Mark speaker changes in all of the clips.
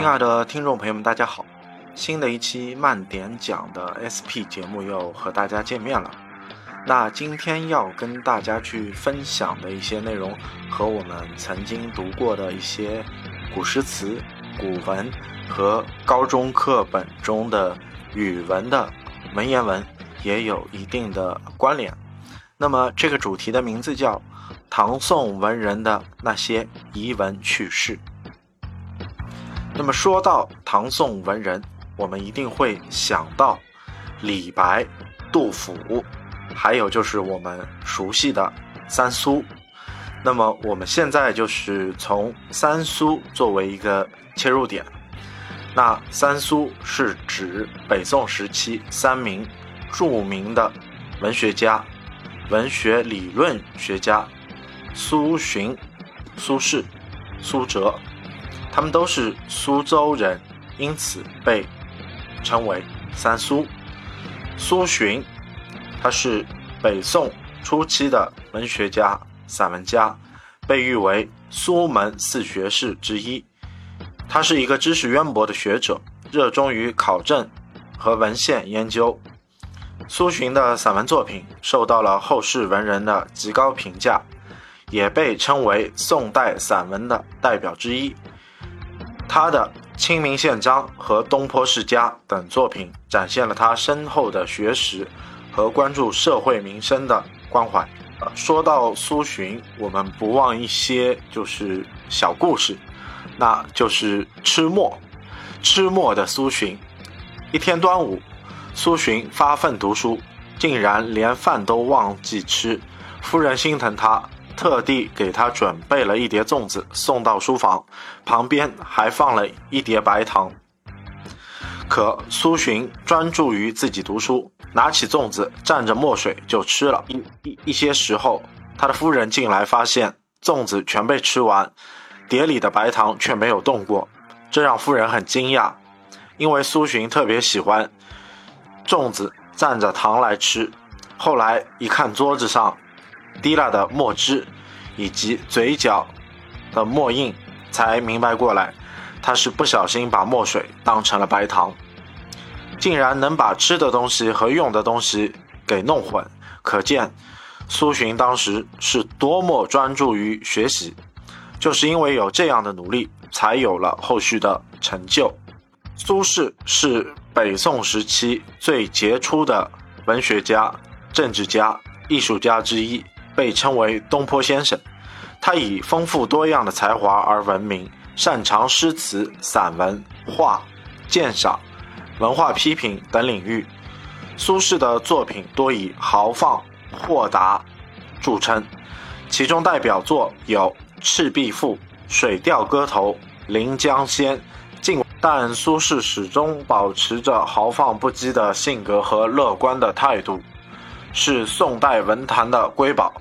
Speaker 1: 亲爱的听众朋友们，大家好！新的一期慢点讲的 SP 节目又和大家见面了。那今天要跟大家去分享的一些内容，和我们曾经读过的一些古诗词、古文和高中课本中的语文的文言文也有一定的关联。那么这个主题的名字叫唐宋文人的那些遗文趣事。那么说到唐宋文人，我们一定会想到李白、杜甫，还有就是我们熟悉的三苏。那么我们现在就是从三苏作为一个切入点。那三苏是指北宋时期三名著名的文学家、文学理论学家：苏洵、苏轼、苏辙。他们都是苏州人，因此被称为三苏。苏洵，他是北宋初期的文学家、散文家，被誉为苏门四学士之一。他是一个知识渊博的学者，热衷于考证和文献研究。苏洵的散文作品受到了后世文人的极高评价，也被称为宋代散文的代表之一。他的《清明宪章》和《东坡世家》等作品，展现了他深厚的学识和关注社会民生的关怀。呃，说到苏洵，我们不忘一些就是小故事，那就是吃墨。吃墨的苏洵，一天端午，苏洵发奋读书，竟然连饭都忘记吃，夫人心疼他。特地给他准备了一碟粽子送到书房，旁边还放了一碟白糖。可苏洵专注于自己读书，拿起粽子蘸着墨水就吃了。一一一些时候，他的夫人进来发现粽子全被吃完，碟里的白糖却没有动过，这让夫人很惊讶，因为苏洵特别喜欢粽子蘸着糖来吃。后来一看桌子上。滴蜡的墨汁，以及嘴角的墨印，才明白过来，他是不小心把墨水当成了白糖，竟然能把吃的东西和用的东西给弄混，可见苏洵当时是多么专注于学习。就是因为有这样的努力，才有了后续的成就。苏轼是北宋时期最杰出的文学家、政治家、艺术家之一。被称为东坡先生，他以丰富多样的才华而闻名，擅长诗词、散文、画、鉴赏、文化批评等领域。苏轼的作品多以豪放豁达著称，其中代表作有《赤壁赋》《水调歌头》《临江仙》。尽但苏轼始终保持着豪放不羁的性格和乐观的态度。是宋代文坛的瑰宝，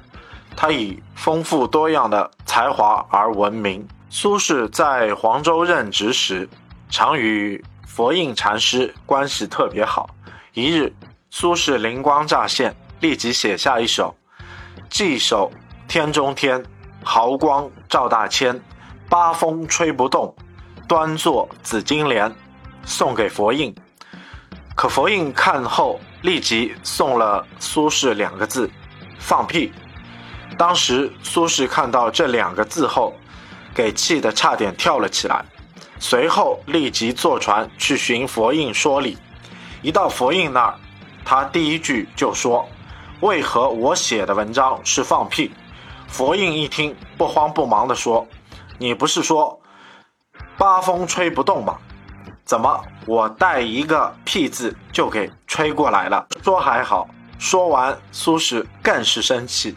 Speaker 1: 他以丰富多样的才华而闻名。苏轼在黄州任职时，常与佛印禅师关系特别好。一日，苏轼灵光乍现，立即写下一首《寄首天中天》，毫光照大千，八风吹不动，端坐紫金莲，送给佛印。可佛印看后。立即送了苏轼两个字：“放屁。”当时苏轼看到这两个字后，给气得差点跳了起来。随后立即坐船去寻佛印说理。一到佛印那儿，他第一句就说：“为何我写的文章是放屁？”佛印一听，不慌不忙地说：“你不是说八风吹不动吗？”怎么，我带一个屁字就给吹过来了？说还好，说完，苏轼更是生气，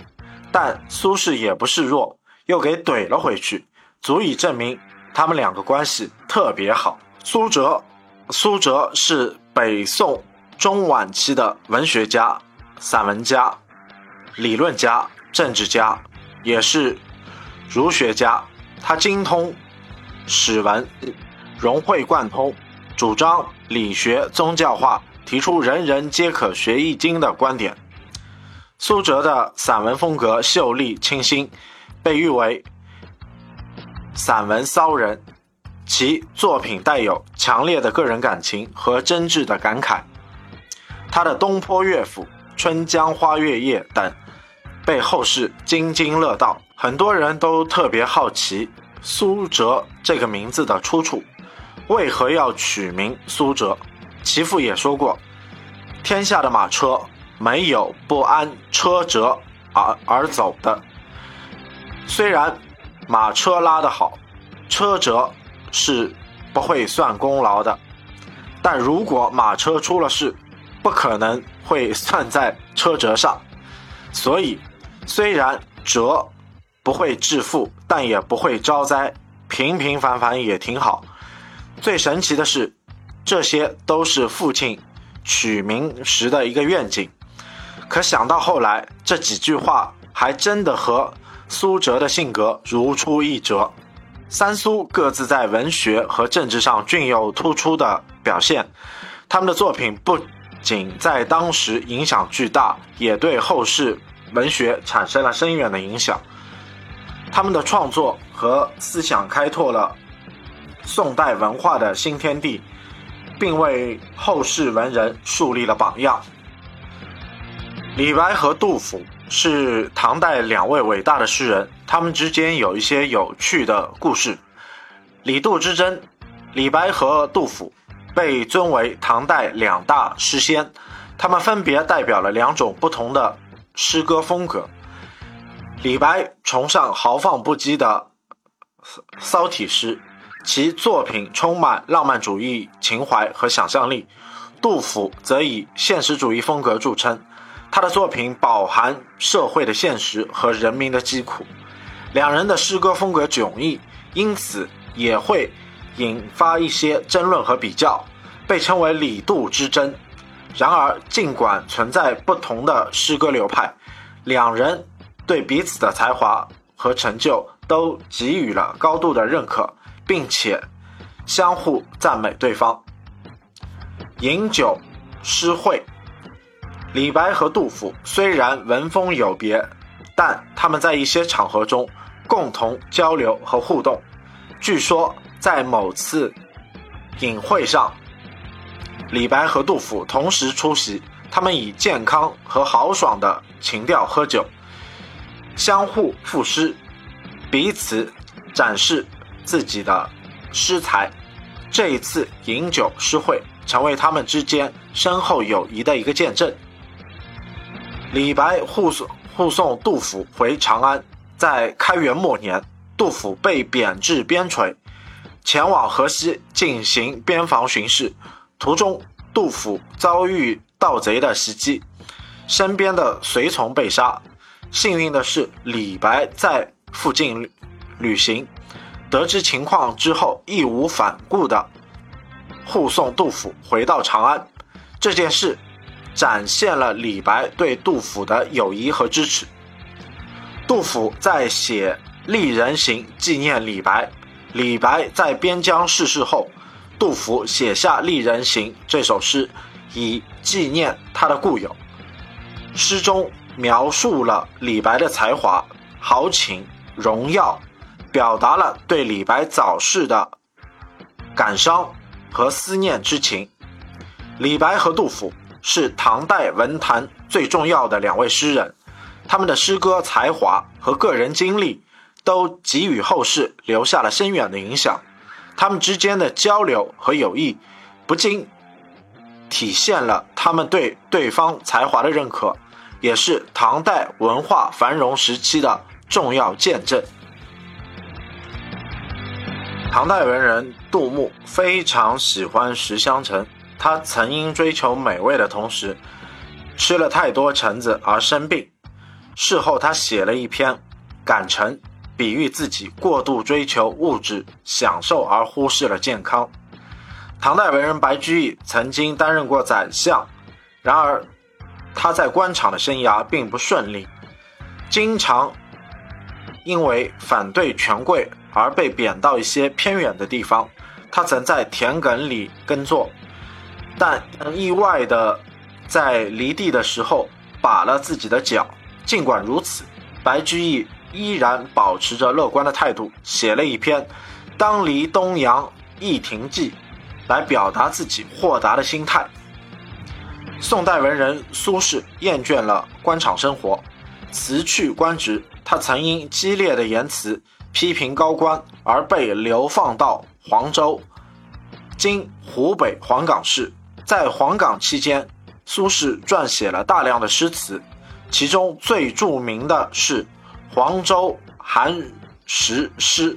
Speaker 1: 但苏轼也不示弱，又给怼了回去，足以证明他们两个关系特别好。苏辙，苏辙是北宋中晚期的文学家、散文家、理论家、政治家，也是儒学家，他精通史文。融会贯通，主张理学宗教化，提出人人皆可学易经的观点。苏辙的散文风格秀丽清新，被誉为散文骚人，其作品带有强烈的个人感情和真挚的感慨。他的《东坡乐府》《春江花月夜》等被后世津津乐道，很多人都特别好奇苏辙这个名字的出处，为何要取名苏辙？其父也说过：“天下的马车没有不按车辙而而走的。虽然马车拉得好，车辙是不会算功劳的。但如果马车出了事，不可能会算在车辙上。所以，虽然辙不会致富，但也不会招灾，平平凡凡也挺好。最神奇的是。”这些都是父亲取名时的一个愿景，可想到后来，这几句话还真的和苏辙的性格如出一辙。三苏各自在文学和政治上均有突出的表现，他们的作品不仅在当时影响巨大，也对后世文学产生了深远的影响。他们的创作和思想开拓了宋代文化的新天地。并为后世文人树立了榜样。李白和杜甫是唐代两位伟大的诗人，他们之间有一些有趣的故事。李杜之争，李白和杜甫被尊为唐代两大诗仙，他们分别代表了两种不同的诗歌风格。李白崇尚豪放不羁的骚体诗。其作品充满浪漫主义情怀和想象力，杜甫则以现实主义风格著称。他的作品饱含社会的现实和人民的疾苦，两人的诗歌风格迥异，因此也会引发一些争论和比较，被称为李杜之争。然而，尽管存在不同的诗歌流派，两人对彼此的才华和成就都给予了高度的认可。并且相互赞美对方。饮酒诗会，李白和杜甫虽然文风有别，但他们在一些场合中共同交流和互动。据说在某次饮会上，李白和杜甫同时出席，他们以健康和豪爽的情调喝酒，相互赋诗，彼此展示。自己的诗才，这一次饮酒诗会成为他们之间深厚友谊的一个见证。李白护送护送杜甫回长安，在开元末年，杜甫被贬至边陲，前往河西进行边防巡视，途中杜甫遭遇盗贼的袭击，身边的随从被杀。幸运的是，李白在附近旅行。得知情况之后，义无反顾地护送杜甫回到长安。这件事展现了李白对杜甫的友谊和支持。杜甫在写《丽人行》纪念李白，李白在边疆逝世后，杜甫写下《丽人行》这首诗，以纪念他的故友。诗中描述了李白的才华、豪情、荣耀。表达了对李白早逝的感伤和思念之情。李白和杜甫是唐代文坛最重要的两位诗人，他们的诗歌才华和个人经历都给予后世留下了深远的影响。他们之间的交流和友谊，不仅体现了他们对对方才华的认可，也是唐代文化繁荣时期的重要见证。唐代文人杜牧非常喜欢十香橙，他曾因追求美味的同时，吃了太多橙子而生病。事后，他写了一篇《感橙》，比喻自己过度追求物质享受而忽视了健康。唐代文人白居易曾经担任过宰相，然而他在官场的生涯并不顺利，经常因为反对权贵。而被贬到一些偏远的地方，他曾在田埂里耕作，但意外的在犁地的时候把了自己的脚。尽管如此，白居易依然保持着乐观的态度，写了一篇《当离东阳驿亭记》来表达自己豁达的心态。宋代文人苏轼厌倦了官场生活，辞去官职。他曾因激烈的言辞批评高官而被流放到黄州（今湖北黄冈市）。在黄冈期间，苏轼撰写了大量的诗词，其中最著名的是《黄州寒食诗》，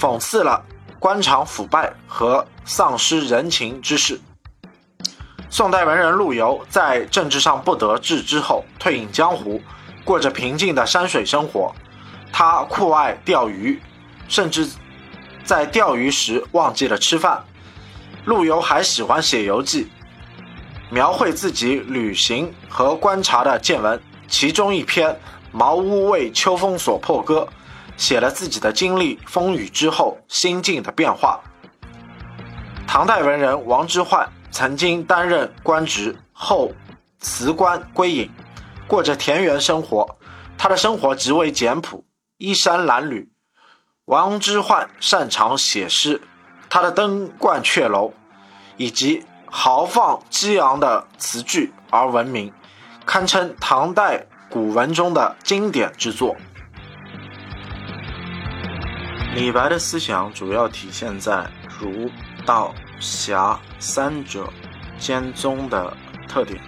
Speaker 1: 讽刺了官场腐败和丧失人情之事。宋代文人陆游在政治上不得志之后，退隐江湖。过着平静的山水生活，他酷爱钓鱼，甚至在钓鱼时忘记了吃饭。陆游还喜欢写游记，描绘自己旅行和观察的见闻。其中一篇《茅屋为秋风所破歌》，写了自己的经历风雨之后心境的变化。唐代文人王之涣曾经担任官职后辞官归隐。过着田园生活，他的生活极为简朴，衣衫褴褛。王之涣擅长写诗，他的登鹳雀楼以及豪放激昂的词句而闻名，堪称唐代古文中的经典之作。李白的思想主要体现在儒、道、侠三者兼宗的特点，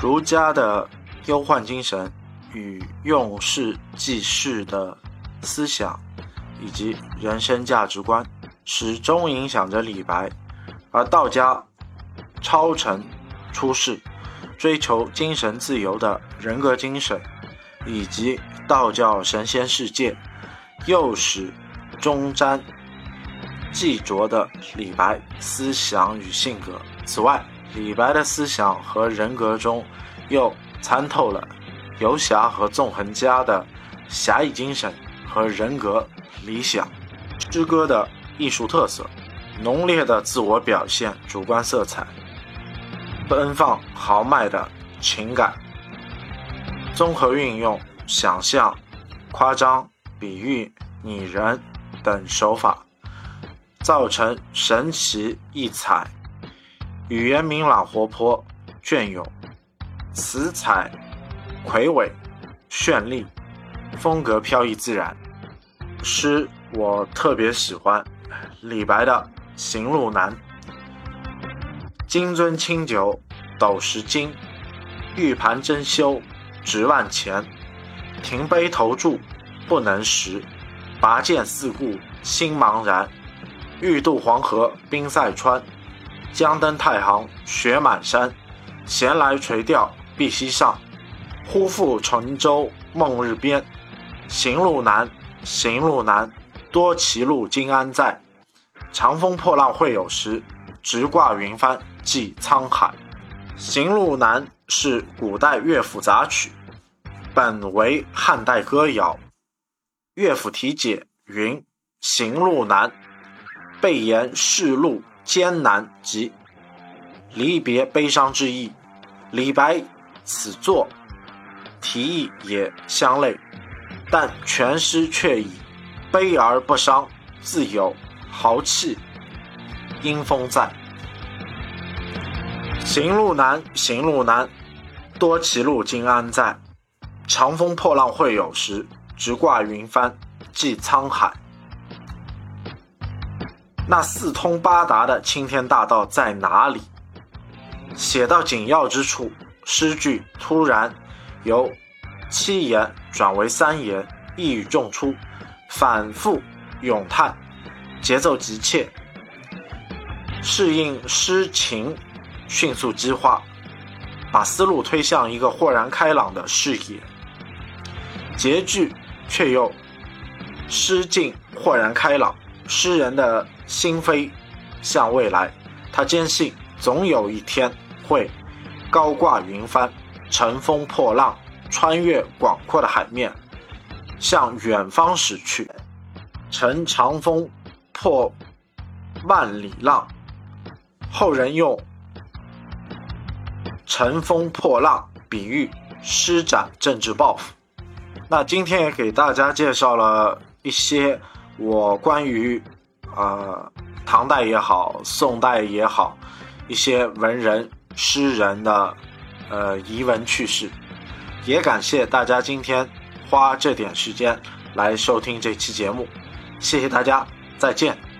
Speaker 1: 儒家的。忧患精神与用事济世的思想，以及人生价值观，始终影响着李白；而道家超尘出世，追求精神自由的人格精神，以及道教神仙世界，又使忠瞻既着的李白思想与性格。此外，李白的思想和人格中又。参透了游侠和纵横家的侠义精神和人格理想，诗歌的艺术特色，浓烈的自我表现主观色彩，奔放豪迈的情感，综合运用想象、夸张、比喻、拟人等手法，造成神奇异彩，语言明朗活泼，隽永。词彩魁伟、绚丽，风格飘逸自然。诗我特别喜欢李白的《行路难》：“金樽清酒斗十斤，玉盘珍羞值万钱。停杯投箸不能食，拔剑四顾心茫然。欲渡黄河冰塞川，将登太行雪满山。闲来垂钓。”碧溪上，忽复乘舟梦日边。行路难，行路难，多歧路，今安在？长风破浪会有时，直挂云帆济沧海。行路难是古代乐府杂曲，本为汉代歌谣。乐府题解云：“行路难，备言世路艰难及离别悲伤之意。”李白。此作题意也相类，但全诗却以悲而不伤，自有豪气英风在。行路难，行路难，多歧路，今安在？长风破浪会有时，直挂云帆济沧海。那四通八达的青天大道在哪里？写到紧要之处。诗句突然由七言转为三言，一语中出，反复咏叹，节奏急切，适应诗情，迅速激化，把思路推向一个豁然开朗的视野。结句却又诗境豁然开朗，诗人的心扉向未来，他坚信总有一天会。高挂云帆，乘风破浪，穿越广阔的海面，向远方驶去。乘长风破万里浪，后人用乘风破浪比喻施展政治抱负。那今天也给大家介绍了一些我关于呃唐代也好，宋代也好，一些文人诗人的呃遗闻趣事。也感谢大家今天花这点时间来收听这期节目，谢谢大家，再见。